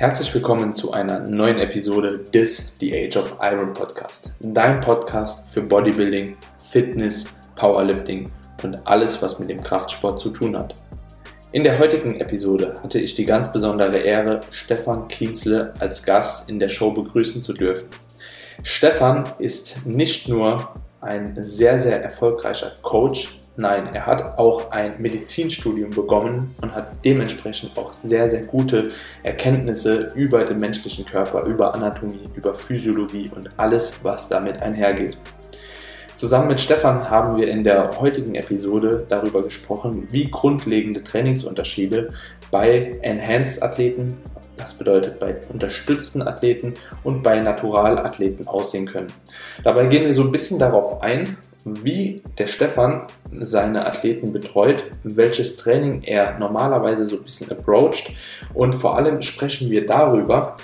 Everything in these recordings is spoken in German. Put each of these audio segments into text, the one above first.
Herzlich willkommen zu einer neuen Episode des The Age of Iron Podcast. Dein Podcast für Bodybuilding, Fitness, Powerlifting und alles, was mit dem Kraftsport zu tun hat. In der heutigen Episode hatte ich die ganz besondere Ehre, Stefan Kienzle als Gast in der Show begrüßen zu dürfen. Stefan ist nicht nur ein sehr, sehr erfolgreicher Coach, Nein, er hat auch ein Medizinstudium bekommen und hat dementsprechend auch sehr, sehr gute Erkenntnisse über den menschlichen Körper, über Anatomie, über Physiologie und alles, was damit einhergeht. Zusammen mit Stefan haben wir in der heutigen Episode darüber gesprochen, wie grundlegende Trainingsunterschiede bei Enhanced-Athleten, das bedeutet bei unterstützten Athleten und bei Naturalathleten aussehen können. Dabei gehen wir so ein bisschen darauf ein, wie der Stefan seine Athleten betreut, welches Training er normalerweise so ein bisschen approacht und vor allem sprechen wir darüber,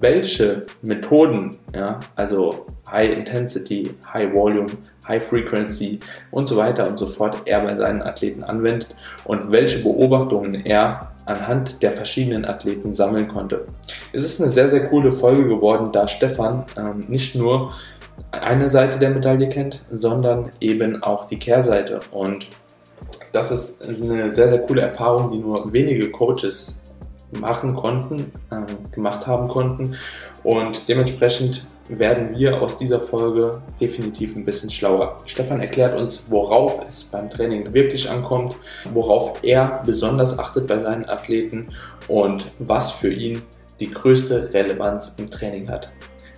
welche Methoden, ja, also High Intensity, High Volume, High Frequency und so weiter und so fort er bei seinen Athleten anwendet und welche Beobachtungen er anhand der verschiedenen Athleten sammeln konnte. Es ist eine sehr, sehr coole Folge geworden, da Stefan ähm, nicht nur eine Seite der Medaille kennt, sondern eben auch die Kehrseite. Und das ist eine sehr, sehr coole Erfahrung, die nur wenige Coaches machen konnten, äh, gemacht haben konnten. Und dementsprechend werden wir aus dieser Folge definitiv ein bisschen schlauer. Stefan erklärt uns, worauf es beim Training wirklich ankommt, worauf er besonders achtet bei seinen Athleten und was für ihn die größte Relevanz im Training hat.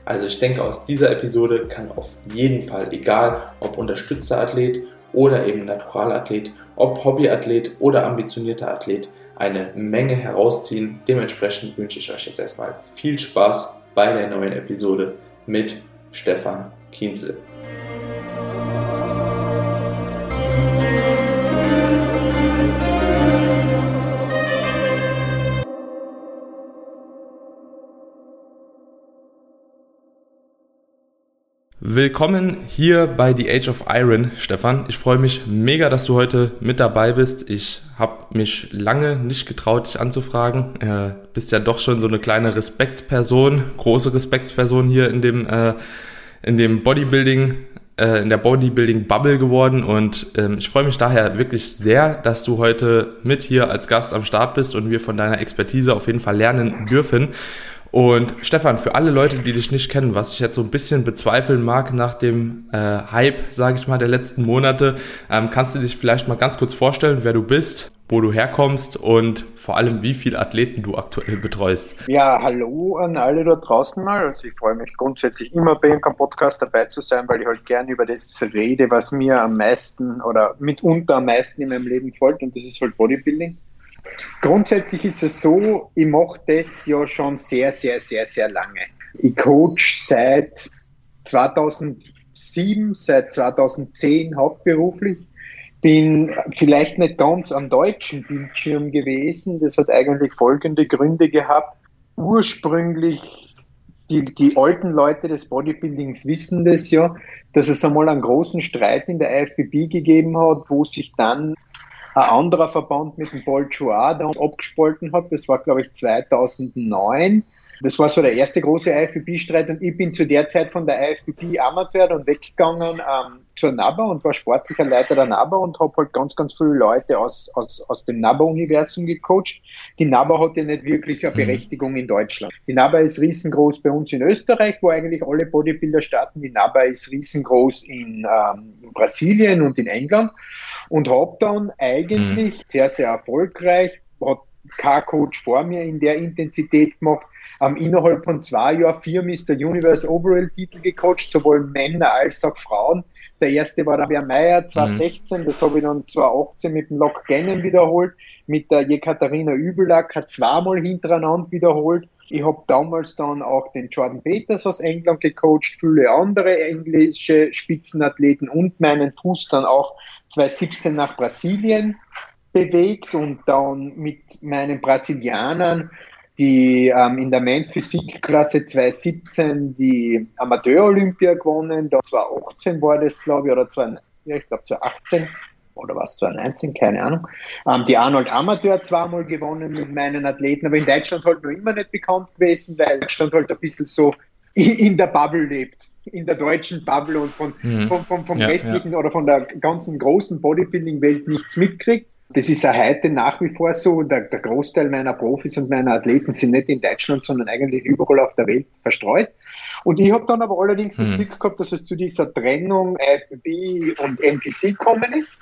Also ich denke, aus dieser Episode kann auf jeden Fall, egal ob unterstützter Athlet oder eben Naturalathlet, ob Hobbyathlet oder ambitionierter Athlet, eine Menge herausziehen. Dementsprechend wünsche ich euch jetzt erstmal viel Spaß bei der neuen Episode mit Stefan Kienzel. Willkommen hier bei The Age of Iron, Stefan. Ich freue mich mega, dass du heute mit dabei bist. Ich habe mich lange nicht getraut, dich anzufragen. Äh, bist ja doch schon so eine kleine Respektsperson, große Respektsperson hier in dem äh, in dem Bodybuilding äh, in der Bodybuilding Bubble geworden und ähm, ich freue mich daher wirklich sehr, dass du heute mit hier als Gast am Start bist und wir von deiner Expertise auf jeden Fall lernen dürfen. Und Stefan, für alle Leute, die dich nicht kennen, was ich jetzt so ein bisschen bezweifeln mag nach dem äh, Hype, sage ich mal, der letzten Monate, ähm, kannst du dich vielleicht mal ganz kurz vorstellen, wer du bist, wo du herkommst und vor allem, wie viele Athleten du aktuell betreust? Ja, hallo an alle da draußen mal. Also ich freue mich grundsätzlich immer bei einem Podcast dabei zu sein, weil ich halt gerne über das rede, was mir am meisten oder mitunter am meisten in meinem Leben folgt und das ist halt Bodybuilding. Grundsätzlich ist es so, ich mache das ja schon sehr, sehr, sehr, sehr lange. Ich coach seit 2007, seit 2010 hauptberuflich. Bin vielleicht nicht ganz am deutschen Bildschirm gewesen. Das hat eigentlich folgende Gründe gehabt. Ursprünglich, die, die alten Leute des Bodybuildings wissen das ja, dass es einmal einen großen Streit in der IFBB gegeben hat, wo sich dann ein anderer Verband mit dem Bolchois da abgespalten hat. Das war, glaube ich, 2009. Das war so der erste große IFBB-Streit und ich bin zu der Zeit von der IFBB Amateur und weggegangen ähm, zur NABA und war sportlicher Leiter der NABA und habe halt ganz, ganz viele Leute aus, aus, aus dem NABA-Universum gecoacht. Die NABA hatte nicht wirklich eine mhm. Berechtigung in Deutschland. Die NABA ist riesengroß bei uns in Österreich, wo eigentlich alle Bodybuilder starten. Die NABA ist riesengroß in, ähm, in Brasilien und in England und habe dann eigentlich mhm. sehr, sehr erfolgreich, hat kein Coach vor mir in der Intensität gemacht, ähm, innerhalb von zwei Jahren vier Mr. Universe Overall Titel gecoacht, sowohl Männer als auch Frauen. Der erste war der Meyer 2016, mhm. das habe ich dann 2018 mit dem Lock Gannon wiederholt, mit der Jekaterina Übelack hat zweimal hintereinander wiederholt. Ich habe damals dann auch den Jordan Peters aus England gecoacht, viele andere englische Spitzenathleten und meinen Fuß dann auch 2017 nach Brasilien bewegt und dann mit meinen Brasilianern die ähm, in der Men's Physikklasse 2017 die Amateur-Olympia gewonnen, da 2018 war das, glaube ich, oder 20, ja, ich glaube 2018 oder was, 2019, keine Ahnung. Ähm, die Arnold Amateur zweimal gewonnen mit meinen Athleten, aber in Deutschland halt noch immer nicht bekannt gewesen, weil Deutschland halt ein bisschen so in der Bubble lebt, in der deutschen Bubble und von, mhm. vom, vom, vom ja, restlichen ja. oder von der ganzen großen Bodybuilding-Welt nichts mitkriegt. Das ist ja heute nach wie vor so. Der, der, Großteil meiner Profis und meiner Athleten sind nicht in Deutschland, sondern eigentlich überall auf der Welt verstreut. Und ich habe dann aber allerdings das mhm. Glück gehabt, dass es zu dieser Trennung IFBB und MPC gekommen ist.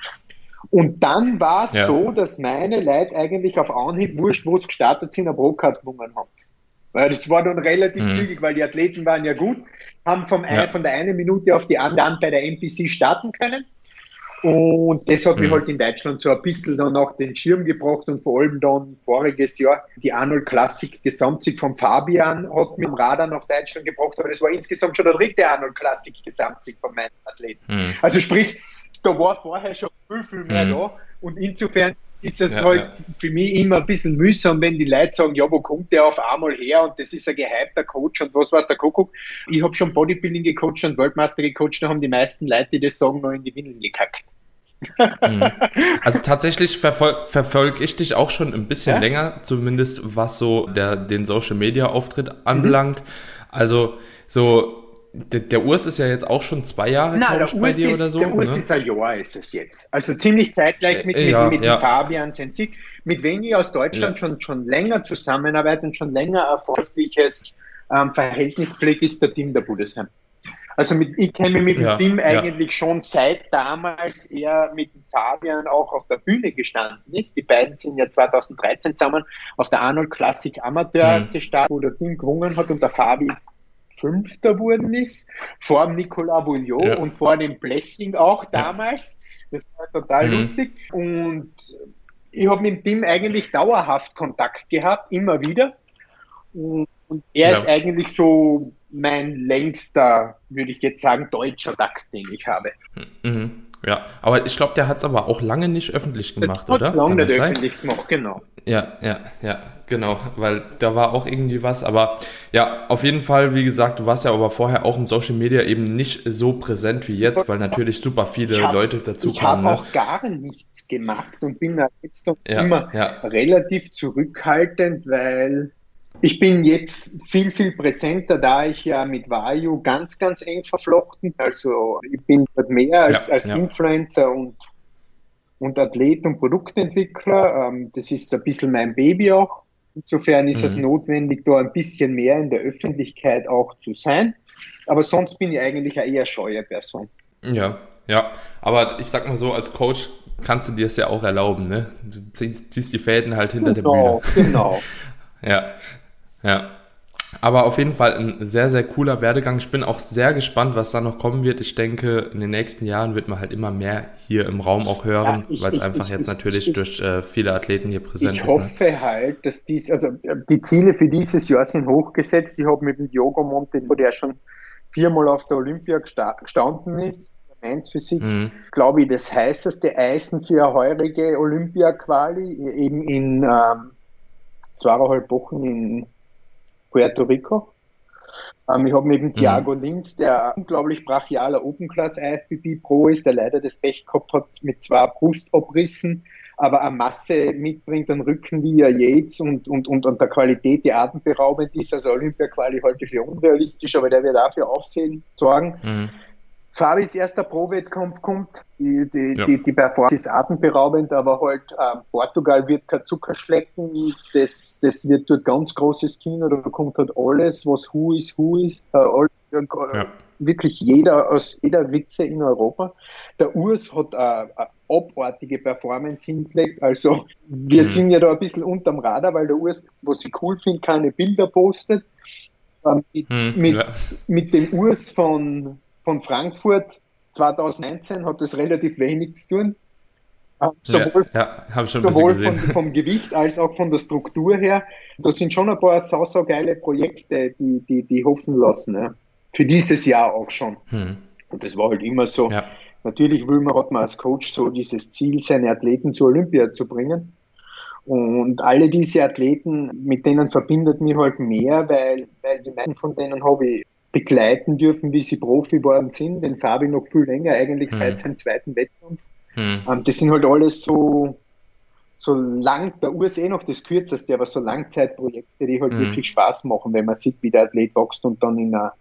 Und dann war es ja. so, dass meine Leute eigentlich auf Anhieb, wurscht, wo es gestartet sind, eine Pro-Card gewonnen haben. Weil das war dann relativ mhm. zügig, weil die Athleten waren ja gut, haben vom ja. von der einen Minute auf die andere bei der NPC starten können. Und das hat mich halt in Deutschland so ein bisschen dann auf den Schirm gebracht und vor allem dann voriges Jahr die Arnold Classic Gesamtsieg von Fabian hat mit dem Radar nach Deutschland gebracht, aber das war insgesamt schon der dritte Arnold Classic Gesamtsieg von meinen Athleten. Mhm. Also sprich, da war vorher schon viel, viel mehr mhm. da. Und insofern ist es ja, halt ja. für mich immer ein bisschen mühsam, wenn die Leute sagen, ja, wo kommt der auf einmal her und das ist ein gehypter Coach und was weiß der Kuckuck. Ich habe schon Bodybuilding gecoacht und Weltmeister gecoacht, da haben die meisten Leute, die das sagen, noch in die Windeln gekackt. Mhm. also tatsächlich verfol verfolge ich dich auch schon ein bisschen ja? länger, zumindest was so der, den Social Media Auftritt anbelangt. Mhm. Also so der, der Urs ist ja jetzt auch schon zwei Jahre Nein, der bei dir ist, oder so. Der Urs ne? ist ein Jahr, ist es jetzt. Also ziemlich zeitgleich mit, äh, ja, mit, mit ja. Fabian Sensik, mit wem ich aus Deutschland ja. schon, schon länger zusammenarbeite und schon länger ein freundliches ähm, Verhältnis pflege, ist der Team der Budesheim. Also mit, ich kenne mich mit dem Team eigentlich schon seit damals er mit Fabian auch auf der Bühne gestanden ist. Die beiden sind ja 2013 zusammen auf der Arnold Classic Amateur mhm. gestartet, wo der Team gewonnen hat und der Fabi Fünfter worden ist, vor dem Nicolas Bouillot ja. und vor dem Blessing auch damals. Das war total mhm. lustig. Und ich habe mit dem eigentlich dauerhaft Kontakt gehabt, immer wieder. Und, und er ja. ist eigentlich so mein längster, würde ich jetzt sagen, deutscher Takt, den ich habe. Mhm. Ja, aber ich glaube, der hat es aber auch lange nicht öffentlich gemacht, oder? Hat lange nicht öffentlich gemacht, genau. Ja, ja, ja, genau, weil da war auch irgendwie was, aber ja, auf jeden Fall, wie gesagt, du warst ja aber vorher auch im Social Media eben nicht so präsent wie jetzt, weil natürlich super viele hab, Leute dazu ich kamen. Ich habe ne? auch gar nichts gemacht und bin da jetzt ja, immer ja. relativ zurückhaltend, weil ich bin jetzt viel, viel präsenter, da ich ja mit Vayu ganz, ganz eng verflochten. Also ich bin dort mehr als, ja, als ja. Influencer und, und Athlet und Produktentwickler. Ähm, das ist ein bisschen mein Baby auch. Insofern ist mhm. es notwendig, da ein bisschen mehr in der Öffentlichkeit auch zu sein. Aber sonst bin ich eigentlich eine eher scheue Person. Ja, ja. Aber ich sag mal so, als Coach kannst du dir es ja auch erlauben, ne? Du ziehst, ziehst die Fäden halt hinter genau, der Bühne. Genau. ja. Ja. Aber auf jeden Fall ein sehr, sehr cooler Werdegang. Ich bin auch sehr gespannt, was da noch kommen wird. Ich denke, in den nächsten Jahren wird man halt immer mehr hier im Raum auch hören, ja, weil es einfach ich, jetzt ich, natürlich ich, durch äh, viele Athleten hier präsent ist. Ich ne? hoffe ne? halt, dass dies, also die Ziele für dieses Jahr sind hochgesetzt. Ich habe mit dem Diogo Monte, der schon viermal auf der Olympia gestanden ist, Mainz Physik, mhm. glaube ich, das heißeste Eisen für eine heurige Olympia-Quali, eben in ähm, zweieinhalb Wochen in Puerto Rico. Ähm, ich habe dem mhm. Thiago. Linz, der unglaublich brachialer Open Class IFBB Pro ist, der leider das Pech gehabt hat mit zwei Brustobrissen, aber eine Masse mitbringt an Rücken wie er Yates und, und, und, und der Qualität, die atemberaubend ist. Also Olympia-Quali halte ich für unrealistisch, aber der wird dafür Aufsehen sorgen. Mhm. Fabis erster Pro-Wettkampf kommt. Die, die, ja. die, die Performance ist atemberaubend, aber halt ähm, Portugal wird kein Zucker schlecken. Das, das wird dort ganz großes Kino. Da kommt halt alles, was Who ist, Who ist. Äh, all, äh, ja. Wirklich jeder aus jeder Ritze in Europa. Der Urs hat äh, eine abartige Performance hingelegt. Also wir mhm. sind ja da ein bisschen unterm Radar, weil der Urs, was ich cool finde, keine Bilder postet. Ähm, mit, mhm, mit, ja. mit dem Urs von von Frankfurt 2019 hat das relativ wenig zu tun. Äh, sowohl, ja, ja, sowohl von, vom Gewicht als auch von der Struktur her. Da sind schon ein paar sau, sau geile Projekte, die, die, die hoffen lassen. Ja. Für dieses Jahr auch schon. Hm. Und das war halt immer so. Ja. Natürlich will man, hat man als Coach so dieses Ziel, seine Athleten zur Olympia zu bringen. Und alle diese Athleten, mit denen verbindet mich halt mehr, weil, weil die meisten von denen habe ich begleiten dürfen, wie sie Profi geworden sind. Den Fabi noch viel länger, eigentlich mhm. seit seinem zweiten Wettkampf. Mhm. Ähm, das sind halt alles so, so lang, der US eh noch das kürzeste, aber so Langzeitprojekte, die halt mhm. wirklich Spaß machen, wenn man sieht, wie der Athlet wächst und dann in eine,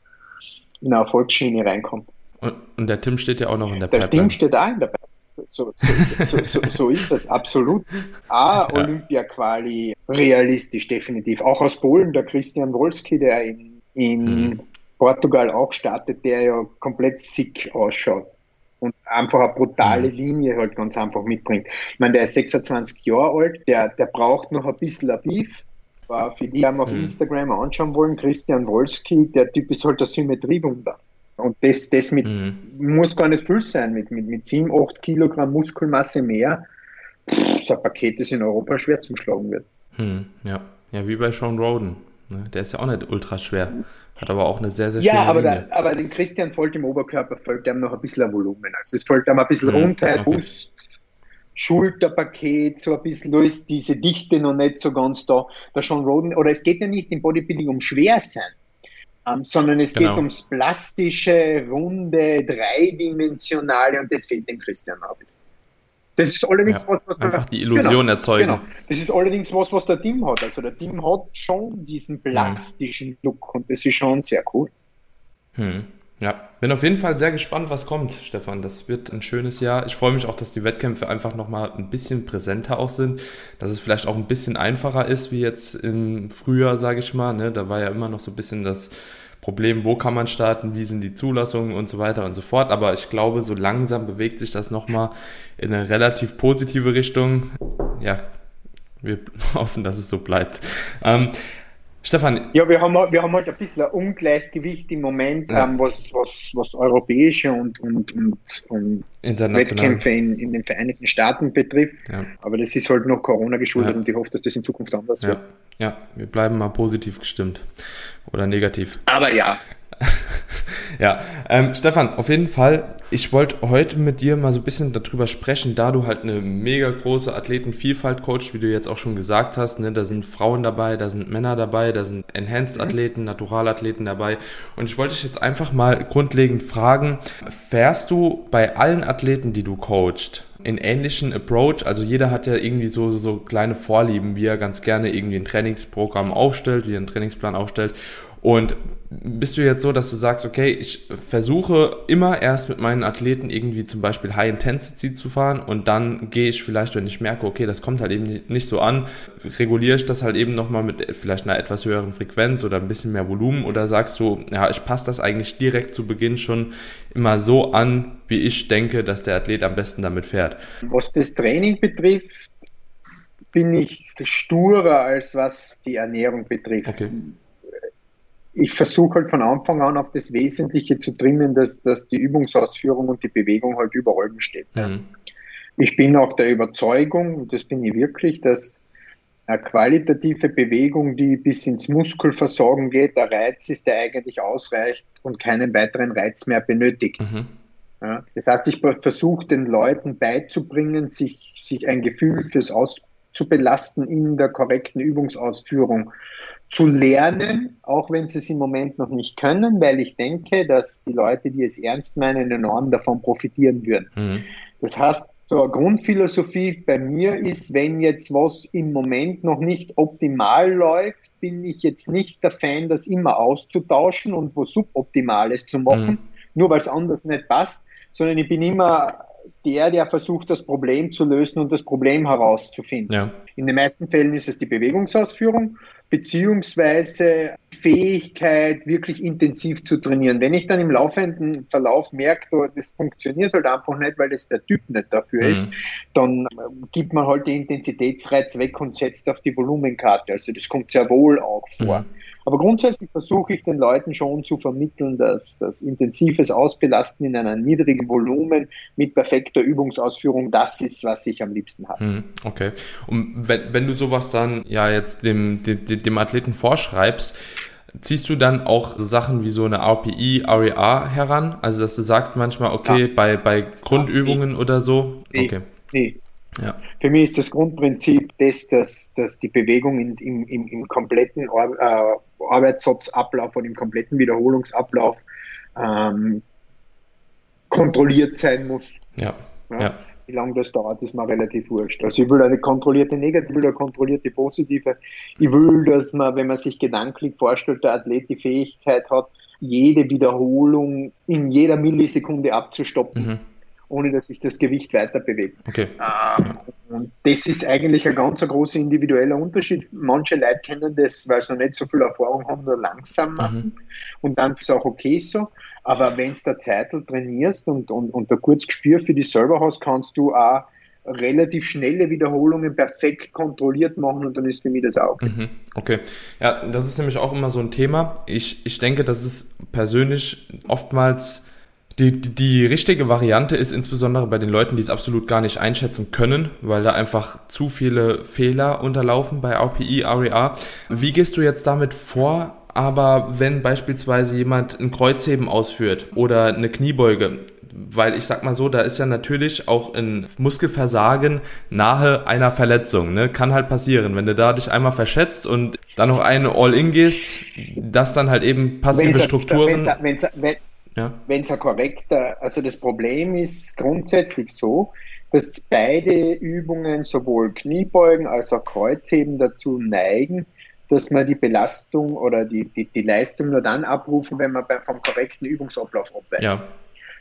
in eine Erfolgsschiene reinkommt. Und, und, der Tim steht ja auch noch in der Der Pipeline. Tim steht auch in der Pipeline. So, so, so, so, ist es absolut. Ah, ja. Olympia-Quali realistisch, definitiv. Auch aus Polen, der Christian Wolski, der in, in mhm. Portugal auch startet, der ja komplett sick ausschaut und einfach eine brutale mhm. Linie halt ganz einfach mitbringt. Ich meine, der ist 26 Jahre alt, der, der braucht noch ein bisschen ein Beef. Für die, die auf mhm. Instagram anschauen wollen, Christian Wolski, der Typ ist halt ein Symmetriewunder. Und das, das mit, mhm. muss gar nicht viel sein, mit, mit, mit 7, 8 Kilogramm Muskelmasse mehr. Pff, so ein Paket, das in Europa schwer zum Schlagen wird. Mhm. Ja. ja, wie bei Sean Roden. Ne? Der ist ja auch nicht ultra schwer. Hat aber auch eine sehr, sehr schöne Ja, aber, da, aber den Christian folgt im Oberkörper, folgt ihm noch ein bisschen Volumen. Also es folgt ihm ein bisschen mhm, runter, okay. Brust, Schulterpaket, so ein bisschen, da ist diese Dichte noch nicht so ganz da. Da schon Roden, oder es geht ja nicht im Bodybuilding um schwer sein, ähm, sondern es genau. geht ums plastische, runde, dreidimensionale und das fehlt dem Christian noch ein bisschen. Das ist allerdings ja, was, was einfach die Illusion genau, erzeugen. Genau. Das ist allerdings was, was der Team hat. Also der Team hat schon diesen plastischen Look und das ist schon sehr cool. Hm. Ja, bin auf jeden Fall sehr gespannt, was kommt, Stefan. Das wird ein schönes Jahr. Ich freue mich auch, dass die Wettkämpfe einfach nochmal ein bisschen präsenter auch sind, dass es vielleicht auch ein bisschen einfacher ist, wie jetzt im Frühjahr, sage ich mal. Ne? Da war ja immer noch so ein bisschen das Problem, wo kann man starten, wie sind die Zulassungen und so weiter und so fort. Aber ich glaube, so langsam bewegt sich das nochmal in eine relativ positive Richtung. Ja, wir hoffen, dass es so bleibt. Ähm, Stefan. Ja, wir haben, wir haben halt ein bisschen ein Ungleichgewicht im Moment, ja. ähm, was, was, was europäische und, und, und, und Wettkämpfe in, in den Vereinigten Staaten betrifft. Ja. Aber das ist halt noch Corona geschuldet ja. und ich hoffe, dass das in Zukunft anders wird. Ja, wir bleiben mal positiv gestimmt oder negativ. Aber ja. ja, ähm, Stefan, auf jeden Fall, ich wollte heute mit dir mal so ein bisschen darüber sprechen, da du halt eine mega große Athletenvielfalt coachst, wie du jetzt auch schon gesagt hast, ne, da sind Frauen dabei, da sind Männer dabei, da sind Enhanced-Athleten, mhm. Naturalathleten dabei und ich wollte dich jetzt einfach mal grundlegend fragen, fährst du bei allen Athleten, die du coachst, in ähnlichen Approach. Also jeder hat ja irgendwie so, so, so kleine Vorlieben, wie er ganz gerne irgendwie ein Trainingsprogramm aufstellt, wie er einen Trainingsplan aufstellt. Und bist du jetzt so, dass du sagst, okay, ich versuche immer erst mit meinen Athleten irgendwie zum Beispiel High Intensity zu fahren und dann gehe ich vielleicht, wenn ich merke, okay, das kommt halt eben nicht so an, reguliere ich das halt eben nochmal mit vielleicht einer etwas höheren Frequenz oder ein bisschen mehr Volumen oder sagst du, ja, ich passe das eigentlich direkt zu Beginn schon immer so an, wie ich denke, dass der Athlet am besten damit fährt? Was das Training betrifft, bin ich sturer als was die Ernährung betrifft. Okay ich versuche halt von Anfang an auf das Wesentliche zu trimmen, dass, dass die Übungsausführung und die Bewegung halt über allem steht. Mhm. Ich bin auch der Überzeugung, und das bin ich wirklich, dass eine qualitative Bewegung, die bis ins Muskelversorgen geht, der Reiz ist, der eigentlich ausreicht und keinen weiteren Reiz mehr benötigt. Mhm. Ja, das heißt, ich versuche den Leuten beizubringen, sich, sich ein Gefühl fürs Auszubelasten in der korrekten Übungsausführung zu lernen, auch wenn sie es im Moment noch nicht können, weil ich denke, dass die Leute, die es ernst meinen, enorm davon profitieren würden. Mhm. Das heißt, so eine Grundphilosophie bei mir ist, wenn jetzt was im Moment noch nicht optimal läuft, bin ich jetzt nicht der Fan, das immer auszutauschen und was Suboptimales zu machen, mhm. nur weil es anders nicht passt, sondern ich bin immer der, der versucht, das Problem zu lösen und das Problem herauszufinden. Ja. In den meisten Fällen ist es die Bewegungsausführung beziehungsweise Fähigkeit, wirklich intensiv zu trainieren. Wenn ich dann im laufenden Verlauf merke, das funktioniert halt einfach nicht, weil das der Typ nicht dafür mhm. ist, dann gibt man halt den Intensitätsreiz weg und setzt auf die Volumenkarte. Also das kommt sehr wohl auch vor. Mhm. Aber grundsätzlich versuche ich den Leuten schon zu vermitteln, dass das intensives Ausbelasten in einem niedrigen Volumen mit perfekter Übungsausführung das ist, was ich am liebsten habe. Hm, okay. Und wenn, wenn du sowas dann ja jetzt dem, dem, dem Athleten vorschreibst, ziehst du dann auch so Sachen wie so eine RPI, REA heran? Also dass du sagst manchmal, okay, ja. bei, bei Grundübungen ja, nee. oder so? Okay. Nee, ja. Für mich ist das Grundprinzip das, dass, dass die Bewegung in, im, im, im kompletten Ar äh, Arbeitssatzablauf und im kompletten Wiederholungsablauf ähm, kontrolliert sein muss. Ja. ja. Wie lange das dauert, ist mir relativ wurscht. Also ich will eine kontrollierte negative, eine kontrollierte positive. Ich will, dass man, wenn man sich gedanklich vorstellt, der Athlet die Fähigkeit hat, jede Wiederholung in jeder Millisekunde abzustoppen. Mhm ohne dass sich das Gewicht weiter bewegt. Okay. Ähm, und das ist eigentlich ein ganz großer individueller Unterschied. Manche Leute kennen das, weil sie noch nicht so viel Erfahrung haben, nur langsam machen. Mhm. Und dann ist es auch okay so. Aber wenn du der Zeit trainierst und, und, und ein kurzes Gespür für dich selber hast, kannst du auch relativ schnelle Wiederholungen perfekt kontrolliert machen und dann ist für mich das auch. Mhm, okay. Ja, das ist nämlich auch immer so ein Thema. Ich, ich denke, dass es persönlich oftmals die, die, die richtige Variante ist insbesondere bei den Leuten, die es absolut gar nicht einschätzen können, weil da einfach zu viele Fehler unterlaufen bei RPI, REA. Wie gehst du jetzt damit vor? Aber wenn beispielsweise jemand ein Kreuzheben ausführt oder eine Kniebeuge, weil ich sag mal so, da ist ja natürlich auch ein Muskelversagen nahe einer Verletzung. Ne? Kann halt passieren, wenn du da dich einmal verschätzt und dann noch eine All-In gehst, dass dann halt eben passive wenn's, Strukturen. Wenn's, wenn's, ja. Wenn es ein korrekter, also das Problem ist grundsätzlich so, dass beide Übungen, sowohl Kniebeugen als auch Kreuzheben, dazu neigen, dass man die Belastung oder die, die, die Leistung nur dann abrufen, wenn man vom korrekten Übungsablauf abweicht. Ja.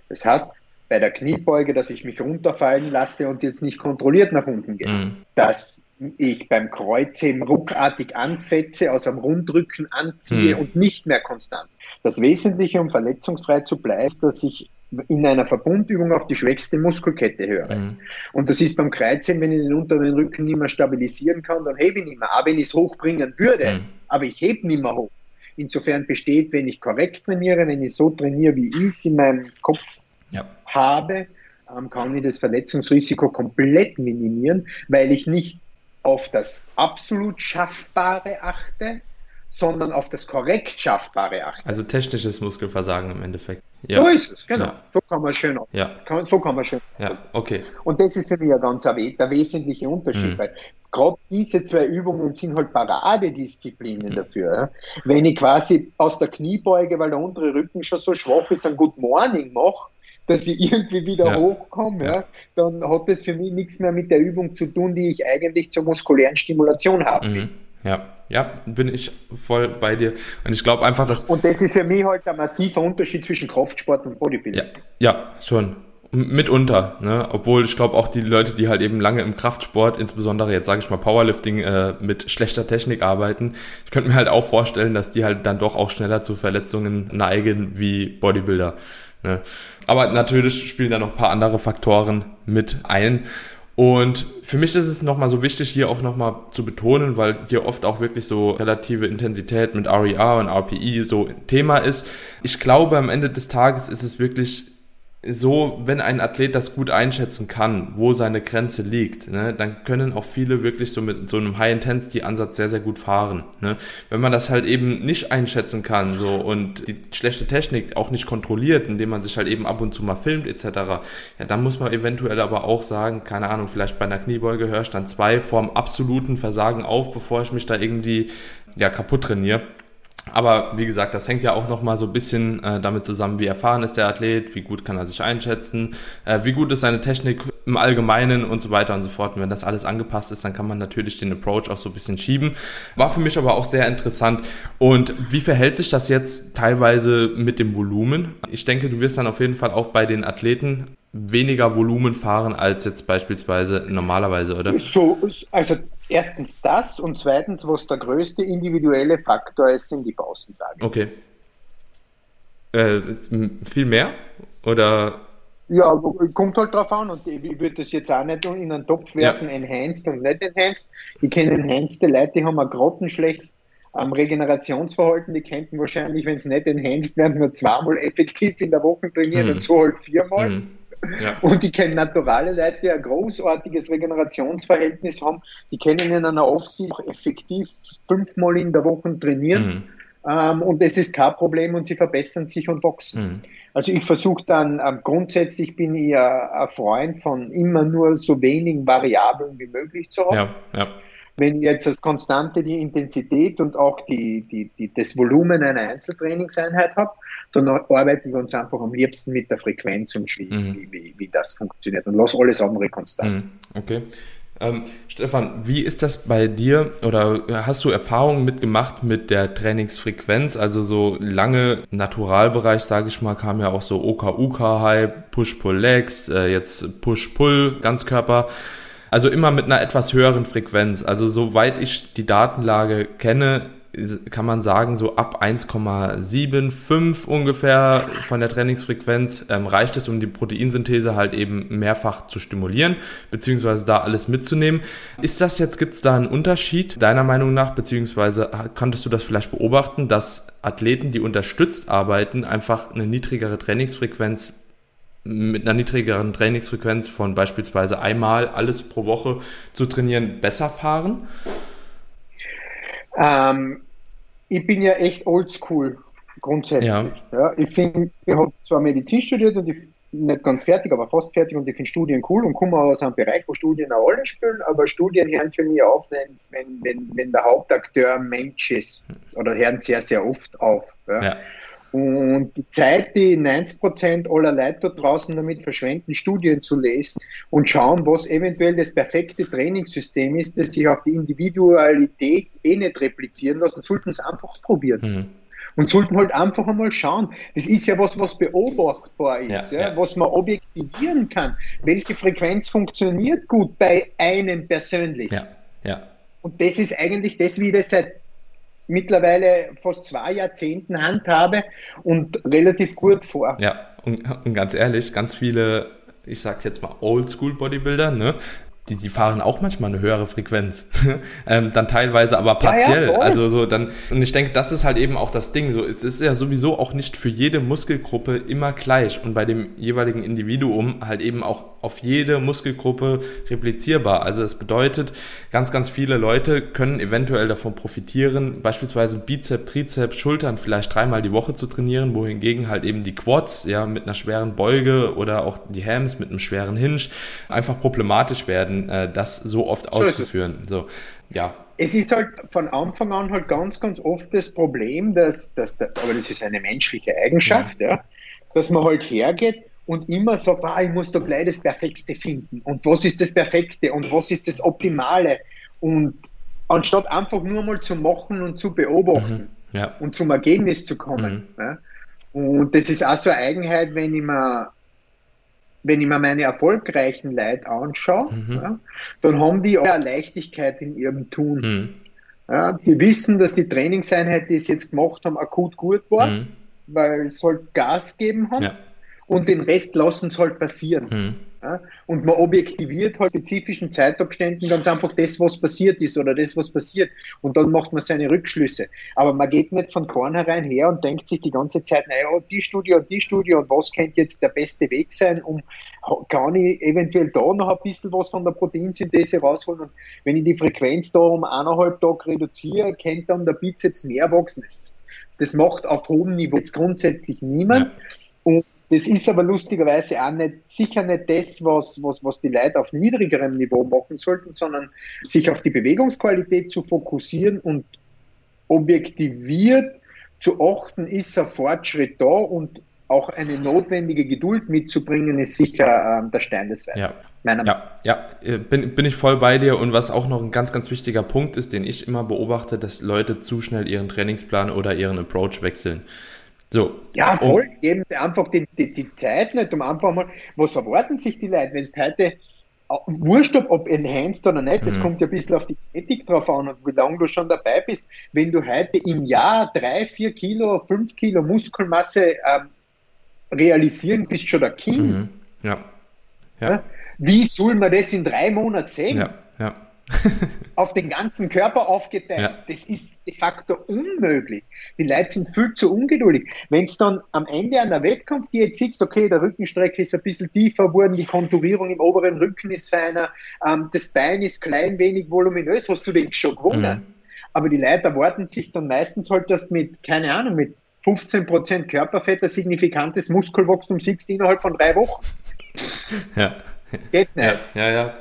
Das heißt, bei der Kniebeuge, dass ich mich runterfallen lasse und jetzt nicht kontrolliert nach unten gehe. Mhm. Dass ich beim Kreuzheben ruckartig anfetze, aus einem Rundrücken anziehe mhm. und nicht mehr konstant. Das Wesentliche, um verletzungsfrei zu bleiben, ist, dass ich in einer Verbundübung auf die schwächste Muskelkette höre. Mhm. Und das ist beim Kreuzheben, wenn ich den unteren Rücken nicht mehr stabilisieren kann, dann hebe ich nicht mehr. Aber wenn ich es hochbringen würde, mhm. aber ich hebe nicht mehr hoch. Insofern besteht, wenn ich korrekt trainiere, wenn ich so trainiere, wie ich es in meinem Kopf ja. habe, ähm, kann ich das Verletzungsrisiko komplett minimieren, weil ich nicht auf das absolut Schaffbare achte, sondern auf das korrekt Schaffbare achten. Also technisches Muskelversagen im Endeffekt. Ja. So ist es, genau. Ja. So kann man schön auf. Ja. so kann man schön Ja, okay. Und das ist für mich ja ganz der wesentliche Unterschied, mhm. weil gerade diese zwei Übungen sind halt Paradedisziplinen mhm. dafür. Wenn ich quasi aus der Kniebeuge, weil der untere Rücken schon so schwach ist, ein Good Morning mache, dass ich irgendwie wieder ja. hochkomme, ja. dann hat das für mich nichts mehr mit der Übung zu tun, die ich eigentlich zur muskulären Stimulation habe. Mhm. Ja, ja, bin ich voll bei dir. Und ich glaube einfach, dass. Und das ist für mich halt ein massiver Unterschied zwischen Kraftsport und Bodybuilding. Ja, ja schon. Mitunter, ne? Obwohl ich glaube auch die Leute, die halt eben lange im Kraftsport, insbesondere jetzt sage ich mal Powerlifting, äh, mit schlechter Technik arbeiten, ich könnte mir halt auch vorstellen, dass die halt dann doch auch schneller zu Verletzungen neigen wie Bodybuilder. Ne? Aber natürlich spielen da noch ein paar andere Faktoren mit ein. Und für mich ist es nochmal so wichtig, hier auch nochmal zu betonen, weil hier oft auch wirklich so relative Intensität mit RER und RPI so Thema ist. Ich glaube, am Ende des Tages ist es wirklich so, wenn ein Athlet das gut einschätzen kann, wo seine Grenze liegt, ne, dann können auch viele wirklich so mit so einem High-Intensity-Ansatz sehr, sehr gut fahren. Ne. Wenn man das halt eben nicht einschätzen kann so und die schlechte Technik auch nicht kontrolliert, indem man sich halt eben ab und zu mal filmt etc., ja, dann muss man eventuell aber auch sagen, keine Ahnung, vielleicht bei einer Kniebeuge höre ich dann zwei vorm absoluten Versagen auf, bevor ich mich da irgendwie ja, kaputt trainiere. Aber wie gesagt, das hängt ja auch nochmal so ein bisschen äh, damit zusammen, wie erfahren ist der Athlet, wie gut kann er sich einschätzen, äh, wie gut ist seine Technik im Allgemeinen und so weiter und so fort. Und wenn das alles angepasst ist, dann kann man natürlich den Approach auch so ein bisschen schieben. War für mich aber auch sehr interessant. Und wie verhält sich das jetzt teilweise mit dem Volumen? Ich denke, du wirst dann auf jeden Fall auch bei den Athleten weniger Volumen fahren als jetzt beispielsweise normalerweise, oder? So, also erstens das und zweitens, was der größte individuelle Faktor ist, sind die Pausentage. Okay. Äh, viel mehr? Oder? Ja, kommt halt drauf an und ich würde das jetzt auch nicht in einen Topf werfen, ja. enhanced und nicht enhanced. Ich kenne enhanced Leute, die haben ein grottenschlechtes ähm, Regenerationsverhalten, die könnten wahrscheinlich, wenn es nicht enhanced werden, nur zweimal effektiv in der Woche trainieren mhm. und so halt viermal. Mhm. Ja. Und die kennen naturale Leute, die ein großartiges Regenerationsverhältnis haben. Die können in einer Offseason effektiv fünfmal in der Woche trainieren. Mhm. Ähm, und es ist kein Problem und sie verbessern sich und wachsen. Mhm. Also ich versuche dann, ähm, grundsätzlich bin ich ein Freund von immer nur so wenigen Variablen wie möglich zu haben. Ja, ja. wenn ich jetzt als Konstante die Intensität und auch die, die, die, das Volumen einer Einzeltrainingseinheit habe, dann arbeite ich uns einfach am liebsten mit der Frequenz und wie, mhm. wie, wie, das funktioniert und lass alles andere konstant. Mhm. Okay. Ähm, Stefan, wie ist das bei dir oder hast du Erfahrungen mitgemacht mit der Trainingsfrequenz? Also so lange Naturalbereich, sage ich mal, kam ja auch so OK-UK-High, Push-Pull-Legs, äh, jetzt Push-Pull, Ganzkörper. Also immer mit einer etwas höheren Frequenz. Also soweit ich die Datenlage kenne, kann man sagen, so ab 1,75 ungefähr von der Trainingsfrequenz ähm, reicht es, um die Proteinsynthese halt eben mehrfach zu stimulieren, beziehungsweise da alles mitzunehmen. Ist das jetzt, gibt es da einen Unterschied deiner Meinung nach, beziehungsweise konntest du das vielleicht beobachten, dass Athleten, die unterstützt arbeiten, einfach eine niedrigere Trainingsfrequenz mit einer niedrigeren Trainingsfrequenz von beispielsweise einmal alles pro Woche zu trainieren besser fahren? Ähm, ich bin ja echt oldschool grundsätzlich. Ja. ja ich finde, ich habe zwar Medizin studiert und ich nicht ganz fertig, aber fast fertig und ich finde Studien cool und komme aus einem Bereich, wo Studien eine Rolle spielen, aber Studien hören für mich auf, wenn, wenn, wenn der Hauptakteur Mensch ist oder hören sehr, sehr oft auf. Ja. ja. Und die Zeit, die 90 Prozent aller Leute da draußen damit verschwenden, Studien zu lesen und schauen, was eventuell das perfekte Trainingssystem ist, das sich auf die Individualität eh nicht replizieren lässt, sollten es einfach probieren. Mhm. Und sollten halt einfach einmal schauen. Das ist ja was, was beobachtbar ist, ja, ja, ja. was man objektivieren kann. Welche Frequenz funktioniert gut bei einem persönlich? Ja, ja. Und das ist eigentlich das, wie das seit mittlerweile fast zwei Jahrzehnten handhabe und relativ gut vor. Ja, und, und ganz ehrlich, ganz viele, ich sag jetzt mal Oldschool Bodybuilder, ne, die, die fahren auch manchmal eine höhere Frequenz. ähm, dann teilweise aber partiell. Ja, ja, also so dann, und ich denke, das ist halt eben auch das Ding. So, es ist ja sowieso auch nicht für jede Muskelgruppe immer gleich und bei dem jeweiligen Individuum halt eben auch auf jede Muskelgruppe replizierbar. Also das bedeutet, ganz, ganz viele Leute können eventuell davon profitieren, beispielsweise Bizep, Trizeps, Schultern vielleicht dreimal die Woche zu trainieren, wohingegen halt eben die Quads ja mit einer schweren Beuge oder auch die Hams mit einem schweren Hinge einfach problematisch werden werden, äh, das so oft auszuführen. So, ja. Es ist halt von Anfang an halt ganz, ganz oft das Problem, dass, dass aber das ist eine menschliche Eigenschaft, ja. ja dass man halt hergeht und immer sagt, ah, ich muss da gleich das Perfekte finden. Und was ist das Perfekte und was ist das Optimale? Und anstatt einfach nur mal zu machen und zu beobachten mhm, ja. und zum Ergebnis zu kommen. Mhm. Ja. Und das ist auch so eine Eigenheit, wenn ich mir wenn ich mir meine erfolgreichen Leute anschaue, mhm. ja, dann haben die auch eine Leichtigkeit in ihrem Tun. Mhm. Ja, die wissen, dass die Trainingseinheit, die sie jetzt gemacht haben, akut gut war, mhm. weil es halt Gas geben haben ja. und den Rest lassen es halt passieren. Ja? Und man objektiviert halt spezifischen Zeitabständen ganz einfach das, was passiert ist oder das, was passiert. Und dann macht man seine Rückschlüsse. Aber man geht nicht von vornherein her und denkt sich die ganze Zeit, naja, die Studie und die Studie und was könnte jetzt der beste Weg sein, um kann ich eventuell da noch ein bisschen was von der Proteinsynthese rausholen. Und wenn ich die Frequenz da um eineinhalb Tage reduziere, könnte dann der Bizeps mehr wachsen. Das, das macht auf hohem Niveau jetzt grundsätzlich niemand. Ja. Und das ist aber lustigerweise auch nicht, sicher nicht das, was, was, was die Leute auf niedrigerem Niveau machen sollten, sondern sich auf die Bewegungsqualität zu fokussieren und objektiviert zu achten, ist ein Fortschritt da und auch eine notwendige Geduld mitzubringen, ist sicher ähm, der Stein des Weißen. Ja. ja, ja, äh, bin, bin ich voll bei dir. Und was auch noch ein ganz, ganz wichtiger Punkt ist, den ich immer beobachte, dass Leute zu schnell ihren Trainingsplan oder ihren Approach wechseln. So. Ja, voll. Und, Geben Sie einfach die, die, die, Zeit nicht, um einfach mal, was erwarten sich die Leute, wenn es heute äh, wurscht, ob, ob enhanced oder nicht, das mhm. kommt ja ein bisschen auf die Ethik drauf an und wie lange du schon dabei bist. Wenn du heute im Jahr drei, vier Kilo, fünf Kilo Muskelmasse ähm, realisieren, bist du schon der King. Mhm. Ja. ja. Wie soll man das in drei Monaten sehen? Ja, ja. auf den ganzen Körper aufgeteilt. Ja. Das ist de facto unmöglich. Die Leute sind viel zu ungeduldig. Wenn es dann am Ende einer Wettkampf geht, siehst, okay, der Rückenstrecke ist ein bisschen tiefer geworden, die Konturierung im oberen Rücken ist feiner, ähm, das Bein ist klein wenig voluminös, hast du den schon gewonnen. Mhm. Aber die Leute erwarten sich dann meistens halt, dass mit, keine Ahnung, mit 15% Körperfett ein signifikantes Muskelwachstum siehst innerhalb von drei Wochen. Ja. Geht nicht. Ja, ja, ja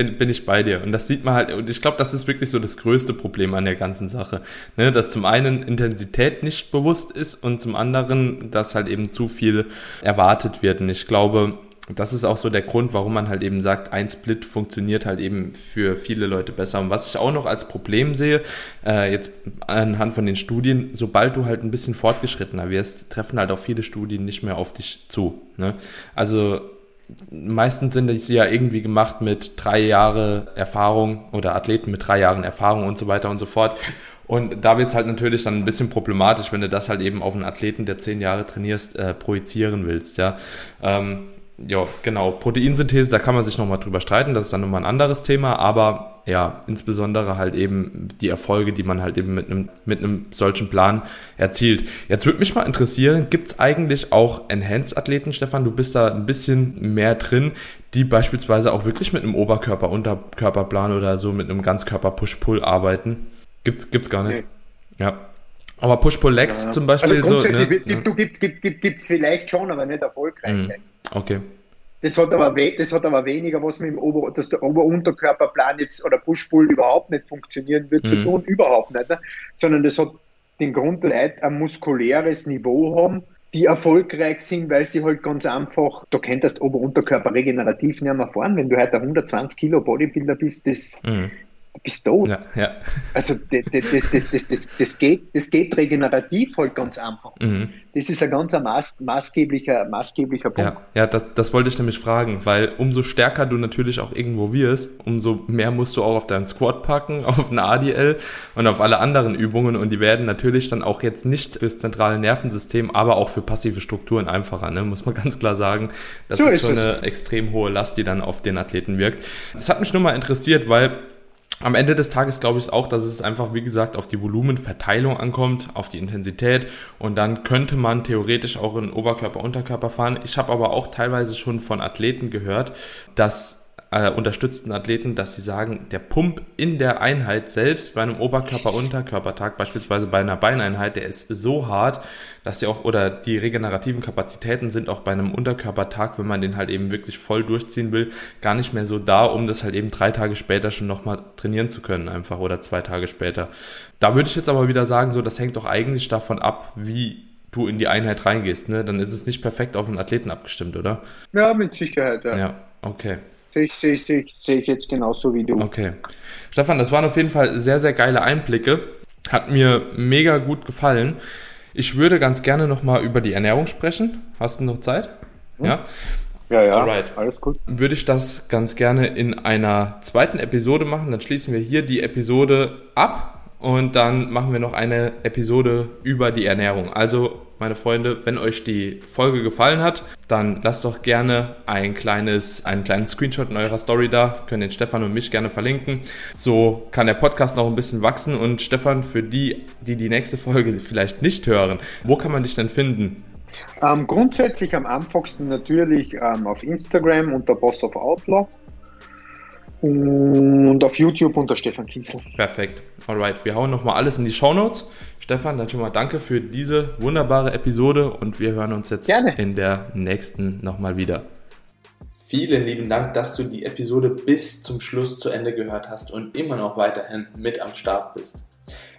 bin, bin ich bei dir. Und das sieht man halt, und ich glaube, das ist wirklich so das größte Problem an der ganzen Sache. Ne? Dass zum einen Intensität nicht bewusst ist und zum anderen, dass halt eben zu viel erwartet wird. Und ich glaube, das ist auch so der Grund, warum man halt eben sagt, ein Split funktioniert halt eben für viele Leute besser. Und was ich auch noch als Problem sehe, äh, jetzt anhand von den Studien, sobald du halt ein bisschen fortgeschrittener wirst, treffen halt auch viele Studien nicht mehr auf dich zu. Ne? Also meistens sind sie ja irgendwie gemacht mit drei Jahre Erfahrung oder Athleten mit drei Jahren Erfahrung und so weiter und so fort. Und da wird es halt natürlich dann ein bisschen problematisch, wenn du das halt eben auf einen Athleten, der zehn Jahre trainierst, äh, projizieren willst, ja. Ähm, ja, genau. Proteinsynthese, da kann man sich nochmal drüber streiten, das ist dann nochmal ein anderes Thema, aber ja, insbesondere halt eben die Erfolge, die man halt eben mit einem, mit einem solchen Plan erzielt. Jetzt würde mich mal interessieren, gibt es eigentlich auch Enhanced-Athleten, Stefan, du bist da ein bisschen mehr drin, die beispielsweise auch wirklich mit einem Oberkörper-Unterkörperplan oder so mit einem Ganzkörper-Push-Pull arbeiten? Gibt, gibt's gar nicht. Nee. Ja. Aber Push-Pull-Legs ja. zum Beispiel also so. Ne? Gibt, gibt, gibt, gibt, gibt's vielleicht schon, aber nicht erfolgreich. Mhm. Okay. Das hat, aber das hat aber weniger was mit dem Ober-, dass der Ober-Unterkörperplan jetzt oder Push-Pull überhaupt nicht funktionieren wird, mhm. zu tun, überhaupt nicht, ne? sondern das hat den Grund, dass Leute ein muskuläres Niveau haben, die erfolgreich sind, weil sie halt ganz einfach, du könntest Ober-Unterkörper regenerativ nicht mehr fahren. Wenn du heute 120 Kilo Bodybuilder bist, das, mhm bist tot. Ja, ja. Also das, das, das, das, das, geht, das geht regenerativ halt ganz einfach. Mhm. Das ist ein ganz maß, maßgeblicher, maßgeblicher Punkt. Ja, ja das, das wollte ich nämlich fragen, weil umso stärker du natürlich auch irgendwo wirst, umso mehr musst du auch auf deinen Squat packen, auf eine ADL und auf alle anderen Übungen und die werden natürlich dann auch jetzt nicht fürs zentrale Nervensystem, aber auch für passive Strukturen einfacher, ne? muss man ganz klar sagen. Das so ist, ist schon es. eine extrem hohe Last, die dann auf den Athleten wirkt. Das hat mich nur mal interessiert, weil am Ende des Tages glaube ich auch, dass es einfach, wie gesagt, auf die Volumenverteilung ankommt, auf die Intensität und dann könnte man theoretisch auch in Oberkörper, Unterkörper fahren. Ich habe aber auch teilweise schon von Athleten gehört, dass äh, unterstützten Athleten, dass sie sagen, der Pump in der Einheit selbst bei einem Oberkörper-Unterkörpertag, beispielsweise bei einer Beineinheit, der ist so hart, dass sie auch, oder die regenerativen Kapazitäten sind auch bei einem Unterkörpertag, wenn man den halt eben wirklich voll durchziehen will, gar nicht mehr so da, um das halt eben drei Tage später schon nochmal trainieren zu können, einfach oder zwei Tage später. Da würde ich jetzt aber wieder sagen, so, das hängt doch eigentlich davon ab, wie du in die Einheit reingehst, ne? Dann ist es nicht perfekt auf den Athleten abgestimmt, oder? Ja, mit Sicherheit, ja. Ja, okay. Sehe ich, sehe ich, sehe ich, sehe ich jetzt genauso wie du. Okay. Stefan, das waren auf jeden Fall sehr, sehr geile Einblicke. Hat mir mega gut gefallen. Ich würde ganz gerne nochmal über die Ernährung sprechen. Hast du noch Zeit? Hm? Ja. Ja, ja, Alright. alles gut. Würde ich das ganz gerne in einer zweiten Episode machen. Dann schließen wir hier die Episode ab und dann machen wir noch eine Episode über die Ernährung. Also, meine Freunde, wenn euch die Folge gefallen hat, dann lasst doch gerne ein kleines, einen kleinen Screenshot in eurer Story da. Können den Stefan und mich gerne verlinken. So kann der Podcast noch ein bisschen wachsen. Und Stefan, für die, die die nächste Folge vielleicht nicht hören, wo kann man dich denn finden? Ähm, grundsätzlich am einfachsten natürlich ähm, auf Instagram unter Boss of Outlaw und auf YouTube unter Stefan Kiesel. Perfekt. Alright, wir hauen nochmal alles in die Show Notes. Stefan, dann schon mal danke für diese wunderbare Episode und wir hören uns jetzt Gerne. in der nächsten nochmal wieder. Vielen lieben Dank, dass du die Episode bis zum Schluss zu Ende gehört hast und immer noch weiterhin mit am Start bist.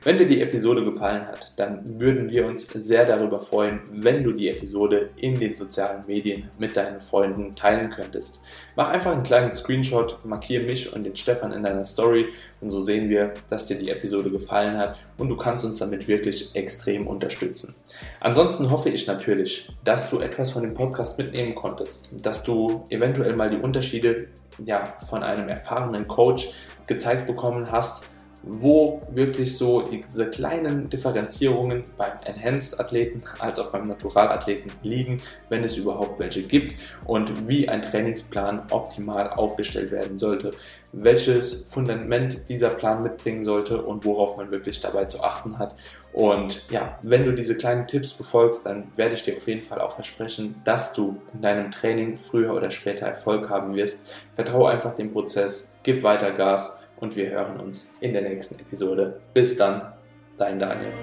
Wenn dir die Episode gefallen hat, dann würden wir uns sehr darüber freuen, wenn du die Episode in den sozialen Medien mit deinen Freunden teilen könntest. Mach einfach einen kleinen Screenshot, markiere mich und den Stefan in deiner Story und so sehen wir, dass dir die Episode gefallen hat und du kannst uns damit wirklich extrem unterstützen. Ansonsten hoffe ich natürlich, dass du etwas von dem Podcast mitnehmen konntest, dass du eventuell mal die Unterschiede ja, von einem erfahrenen Coach gezeigt bekommen hast wo wirklich so diese kleinen Differenzierungen beim Enhanced-Athleten als auch beim Naturalathleten liegen, wenn es überhaupt welche gibt und wie ein Trainingsplan optimal aufgestellt werden sollte, welches Fundament dieser Plan mitbringen sollte und worauf man wirklich dabei zu achten hat. Und ja, wenn du diese kleinen Tipps befolgst, dann werde ich dir auf jeden Fall auch versprechen, dass du in deinem Training früher oder später Erfolg haben wirst. Vertraue einfach dem Prozess, gib weiter Gas und wir hören uns in der nächsten Episode. Bis dann, dein Daniel.